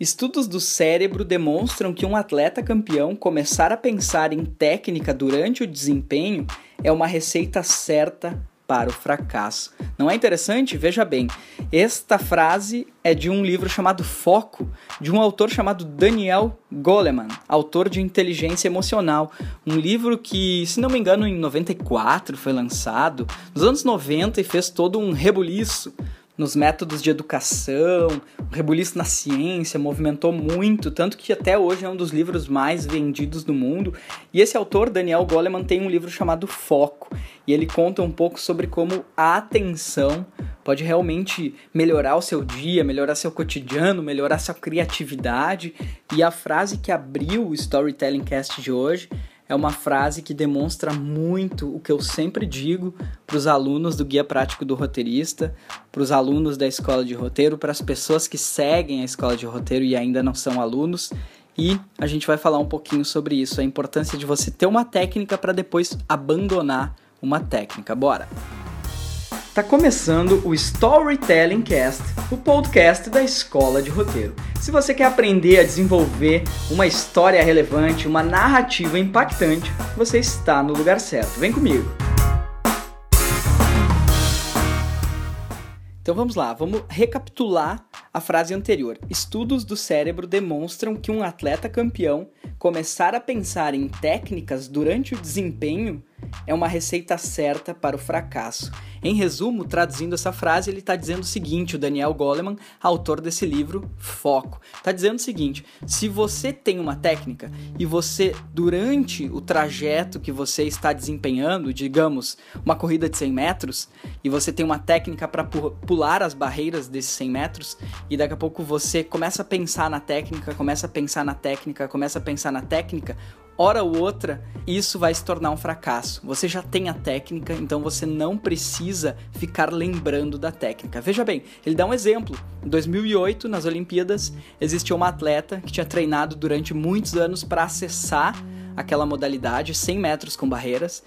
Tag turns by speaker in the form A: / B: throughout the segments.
A: Estudos do cérebro demonstram que um atleta campeão começar a pensar em técnica durante o desempenho é uma receita certa para o fracasso. Não é interessante? Veja bem, esta frase é de um livro chamado Foco, de um autor chamado Daniel Goleman, autor de Inteligência Emocional, um livro que, se não me engano, em 94 foi lançado, nos anos 90 e fez todo um rebuliço nos métodos de educação, o rebuliço na ciência, movimentou muito, tanto que até hoje é um dos livros mais vendidos do mundo. E esse autor, Daniel Goleman, tem um livro chamado Foco, e ele conta um pouco sobre como a atenção pode realmente melhorar o seu dia, melhorar seu cotidiano, melhorar sua criatividade. E a frase que abriu o Storytelling Cast de hoje é uma frase que demonstra muito o que eu sempre digo para os alunos do Guia Prático do Roteirista, para os alunos da escola de roteiro, para as pessoas que seguem a escola de roteiro e ainda não são alunos. E a gente vai falar um pouquinho sobre isso, a importância de você ter uma técnica para depois abandonar uma técnica. Bora! Tá começando o Storytelling Cast, o podcast da Escola de Roteiro. Se você quer aprender a desenvolver uma história relevante, uma narrativa impactante, você está no lugar certo. Vem comigo. Então vamos lá, vamos recapitular a frase anterior. Estudos do cérebro demonstram que um atleta campeão começar a pensar em técnicas durante o desempenho é uma receita certa para o fracasso. Em resumo, traduzindo essa frase, ele está dizendo o seguinte: o Daniel Goleman, autor desse livro, Foco, está dizendo o seguinte: se você tem uma técnica e você, durante o trajeto que você está desempenhando, digamos, uma corrida de 100 metros, e você tem uma técnica para pular as barreiras desses 100 metros, e daqui a pouco você começa a pensar na técnica, começa a pensar na técnica, começa a pensar na técnica, hora ou outra, isso vai se tornar um fracasso. Você já tem a técnica, então você não precisa ficar lembrando da técnica. Veja bem, ele dá um exemplo. Em 2008, nas Olimpíadas, existia uma atleta que tinha treinado durante muitos anos para acessar aquela modalidade, 100 metros com barreiras,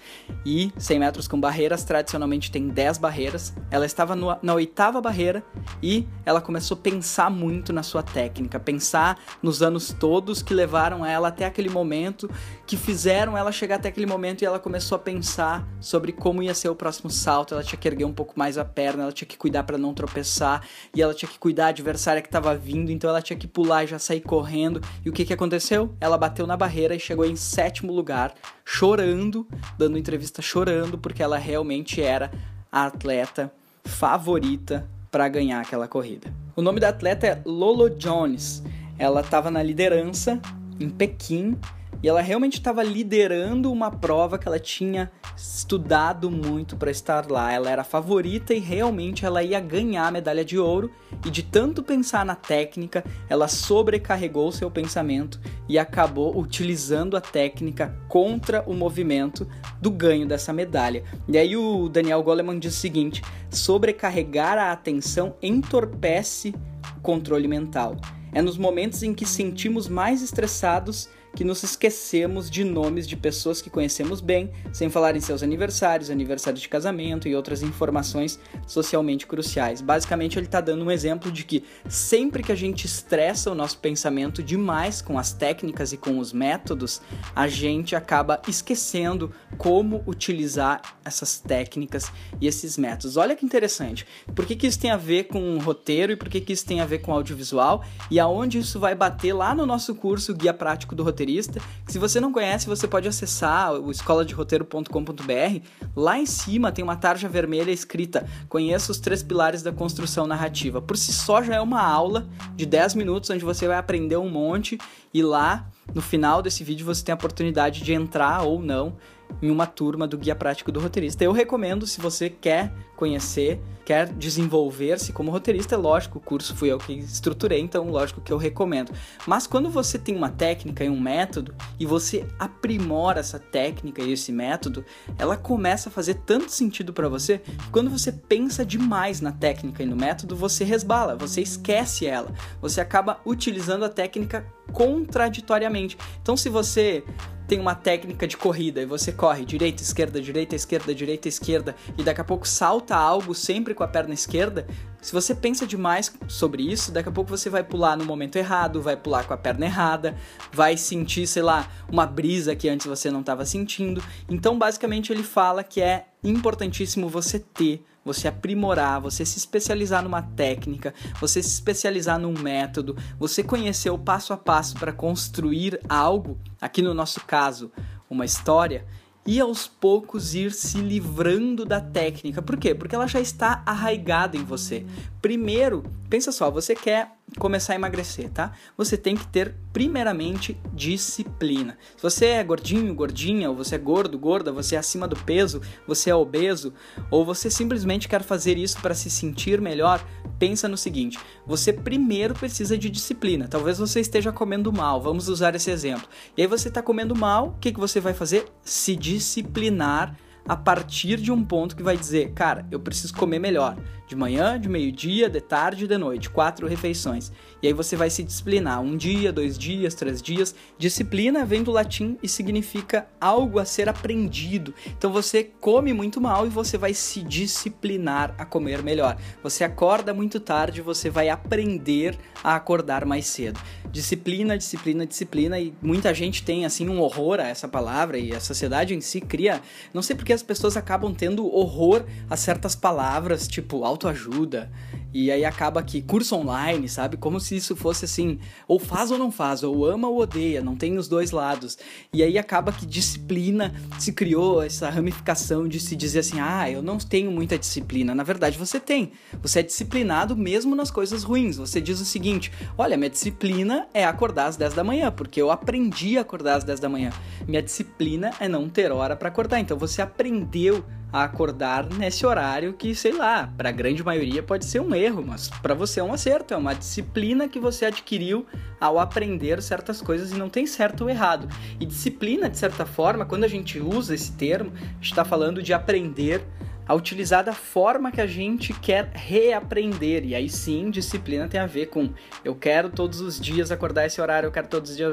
A: e 100 metros com barreiras tradicionalmente tem 10 barreiras. Ela estava no, na oitava barreira e ela começou a pensar muito na sua técnica, pensar nos anos todos que levaram ela até aquele momento, que fizeram ela chegar até aquele momento e ela começou a pensar sobre como ia ser o próximo salto. Ela tinha que erguer um pouco mais a perna, ela tinha que cuidar para não tropeçar e ela tinha que cuidar da adversária que estava vindo, então ela tinha que pular e já sair correndo. E o que, que aconteceu? Ela bateu na barreira e chegou em sétimo lugar, chorando, dando entrevista chorando, porque ela realmente era a atleta favorita para ganhar aquela corrida. O nome da atleta é Lolo Jones. Ela estava na liderança em Pequim e ela realmente estava liderando uma prova que ela tinha estudado muito para estar lá. Ela era a favorita e realmente ela ia ganhar a medalha de ouro. E de tanto pensar na técnica, ela sobrecarregou seu pensamento e acabou utilizando a técnica contra o movimento do ganho dessa medalha. E aí o Daniel Goleman diz o seguinte: sobrecarregar a atenção entorpece o controle mental. É nos momentos em que sentimos mais estressados que nos esquecemos de nomes de pessoas que conhecemos bem, sem falar em seus aniversários, aniversários de casamento e outras informações socialmente cruciais. Basicamente, ele está dando um exemplo de que sempre que a gente estressa o nosso pensamento demais com as técnicas e com os métodos, a gente acaba esquecendo como utilizar essas técnicas e esses métodos. Olha que interessante. Por que, que isso tem a ver com roteiro e por que, que isso tem a ver com audiovisual e aonde isso vai bater lá no nosso curso Guia Prático do Roteiro roteirista, que se você não conhece, você pode acessar o escoladeroteiro.com.br. Lá em cima tem uma tarja vermelha escrita Conheça os três pilares da construção narrativa. Por si só já é uma aula de 10 minutos onde você vai aprender um monte e lá no final desse vídeo você tem a oportunidade de entrar ou não em uma turma do Guia Prático do Roteirista. Eu recomendo se você quer conhecer, quer desenvolver-se como roteirista, é lógico, o curso fui eu que estruturei, então lógico que eu recomendo. Mas quando você tem uma técnica e um método e você aprimora essa técnica e esse método, ela começa a fazer tanto sentido para você que quando você pensa demais na técnica e no método, você resbala, você esquece ela, você acaba utilizando a técnica contraditoriamente. Então se você tem uma técnica de corrida e você corre direita, esquerda, direita, esquerda, direita, esquerda e daqui a pouco salta algo sempre com a perna esquerda, se você pensa demais sobre isso, daqui a pouco você vai pular no momento errado, vai pular com a perna errada, vai sentir, sei lá, uma brisa que antes você não estava sentindo. Então, basicamente, ele fala que é importantíssimo você ter você aprimorar, você se especializar numa técnica, você se especializar num método, você conhecer o passo a passo para construir algo, aqui no nosso caso, uma história, e aos poucos ir se livrando da técnica. Por quê? Porque ela já está arraigada em você. Primeiro, pensa só, você quer começar a emagrecer, tá? Você tem que ter primeiramente disciplina. Se você é gordinho, gordinha, ou você é gordo, gorda, você é acima do peso, você é obeso, ou você simplesmente quer fazer isso para se sentir melhor, pensa no seguinte: você primeiro precisa de disciplina. Talvez você esteja comendo mal, vamos usar esse exemplo. E aí você está comendo mal, o que, que você vai fazer? Se disciplinar a partir de um ponto que vai dizer, cara, eu preciso comer melhor. De manhã, de meio-dia, de tarde e de noite. Quatro refeições. E aí você vai se disciplinar. Um dia, dois dias, três dias. Disciplina vem do latim e significa algo a ser aprendido. Então você come muito mal e você vai se disciplinar a comer melhor. Você acorda muito tarde, você vai aprender a acordar mais cedo. Disciplina, disciplina, disciplina. E muita gente tem assim um horror a essa palavra e a sociedade em si cria. Não sei porque as pessoas acabam tendo horror a certas palavras, tipo autoajuda. E aí acaba que curso online, sabe? Como se isso fosse assim, ou faz ou não faz, ou ama ou odeia, não tem os dois lados. E aí acaba que disciplina se criou essa ramificação de se dizer assim: "Ah, eu não tenho muita disciplina". Na verdade, você tem. Você é disciplinado mesmo nas coisas ruins. Você diz o seguinte: "Olha, minha disciplina é acordar às 10 da manhã, porque eu aprendi a acordar às 10 da manhã. Minha disciplina é não ter hora para acordar". Então você aprendeu a acordar nesse horário que, sei lá, para a grande maioria pode ser um erro, mas para você é um acerto, é uma disciplina que você adquiriu ao aprender certas coisas e não tem certo ou errado. E disciplina, de certa forma, quando a gente usa esse termo, está falando de aprender a utilizar da forma que a gente quer reaprender. E aí sim, disciplina tem a ver com eu quero todos os dias acordar esse horário, eu quero todos os dias,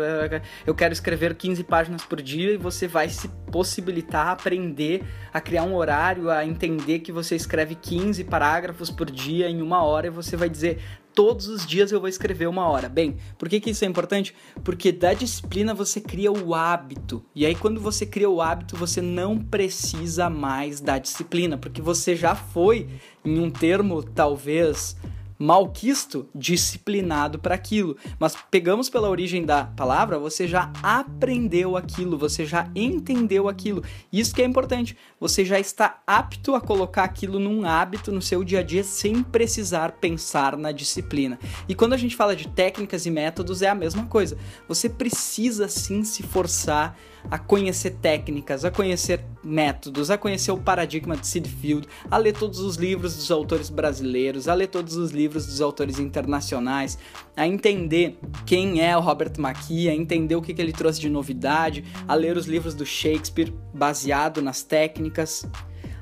A: eu quero escrever 15 páginas por dia e você vai se possibilitar aprender a criar um horário, a entender que você escreve 15 parágrafos por dia em uma hora e você vai dizer todos os dias eu vou escrever uma hora. Bem, por que, que isso é importante? Porque da disciplina você cria o hábito. E aí, quando você cria o hábito, você não precisa mais da disciplina, porque você já foi, em um termo talvez malquisto, disciplinado para aquilo. Mas pegamos pela origem da palavra, você já aprendeu aquilo, você já entendeu aquilo. Isso que é importante. Você já está apto a colocar aquilo num hábito no seu dia a dia sem precisar pensar na disciplina. E quando a gente fala de técnicas e métodos, é a mesma coisa. Você precisa sim se forçar a conhecer técnicas, a conhecer métodos, a conhecer o paradigma de Sid Field, a ler todos os livros dos autores brasileiros, a ler todos os livros dos autores internacionais, a entender quem é o Robert McKee, a entender o que, que ele trouxe de novidade, a ler os livros do Shakespeare baseado nas técnicas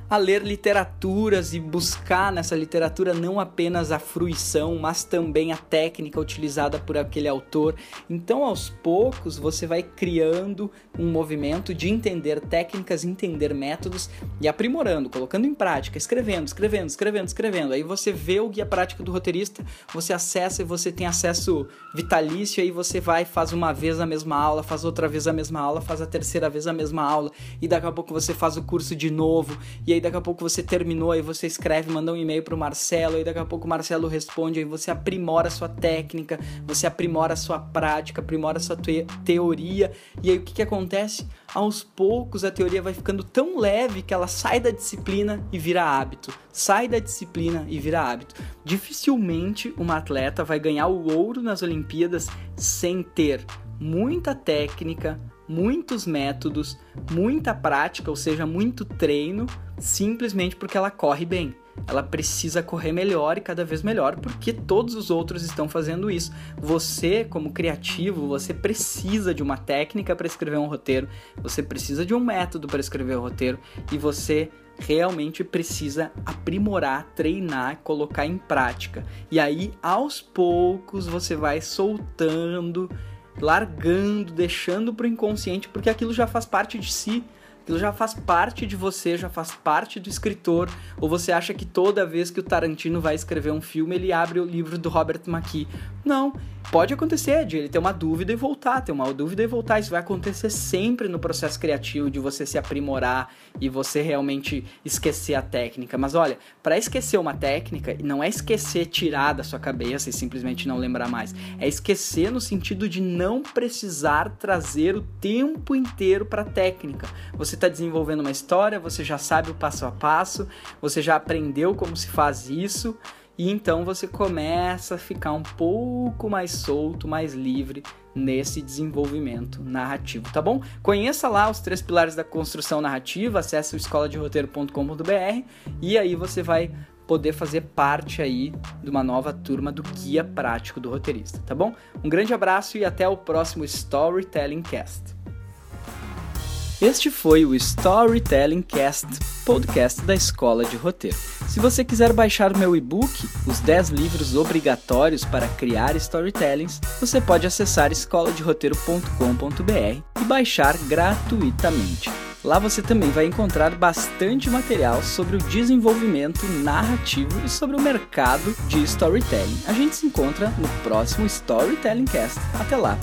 A: a ler literaturas e buscar nessa literatura não apenas a fruição, mas também a técnica utilizada por aquele autor. Então, aos poucos, você vai criando um movimento de entender técnicas, entender métodos e aprimorando, colocando em prática, escrevendo, escrevendo, escrevendo, escrevendo. Aí você vê o guia prático do roteirista, você acessa e você tem acesso vitalício, aí você vai, faz uma vez a mesma aula, faz outra vez a mesma aula, faz a terceira vez a mesma aula, e daqui a pouco você faz o curso de novo, e aí aí daqui a pouco você terminou, aí você escreve, manda um e-mail pro Marcelo, aí daqui a pouco o Marcelo responde, aí você aprimora a sua técnica, você aprimora a sua prática, aprimora a sua te teoria, e aí o que, que acontece? Aos poucos a teoria vai ficando tão leve que ela sai da disciplina e vira hábito. Sai da disciplina e vira hábito. Dificilmente uma atleta vai ganhar o ouro nas Olimpíadas sem ter muita técnica, muitos métodos, muita prática, ou seja, muito treino, simplesmente porque ela corre bem. Ela precisa correr melhor e cada vez melhor porque todos os outros estão fazendo isso. Você, como criativo, você precisa de uma técnica para escrever um roteiro, você precisa de um método para escrever o um roteiro e você realmente precisa aprimorar, treinar, colocar em prática. E aí, aos poucos, você vai soltando largando, deixando pro inconsciente, porque aquilo já faz parte de si aquilo já faz parte de você, já faz parte do escritor, ou você acha que toda vez que o Tarantino vai escrever um filme, ele abre o livro do Robert McKee. Não, pode acontecer de ele ter uma dúvida e voltar, ter uma dúvida e voltar. Isso vai acontecer sempre no processo criativo de você se aprimorar e você realmente esquecer a técnica. Mas olha, para esquecer uma técnica, não é esquecer tirar da sua cabeça e simplesmente não lembrar mais. É esquecer no sentido de não precisar trazer o tempo inteiro para a técnica. Você está desenvolvendo uma história, você já sabe o passo a passo, você já aprendeu como se faz isso, e então você começa a ficar um pouco mais solto, mais livre nesse desenvolvimento narrativo, tá bom? Conheça lá os três pilares da construção narrativa, acesse o escoladeroteiro.com.br e aí você vai poder fazer parte aí de uma nova turma do guia prático do roteirista, tá bom? Um grande abraço e até o próximo Storytelling Cast. Este foi o Storytelling Cast, podcast da Escola de Roteiro. Se você quiser baixar meu e-book, Os 10 livros obrigatórios para criar storytellings, você pode acessar escoladeroteiro.com.br e baixar gratuitamente. Lá você também vai encontrar bastante material sobre o desenvolvimento narrativo e sobre o mercado de storytelling. A gente se encontra no próximo Storytelling Cast. Até lá!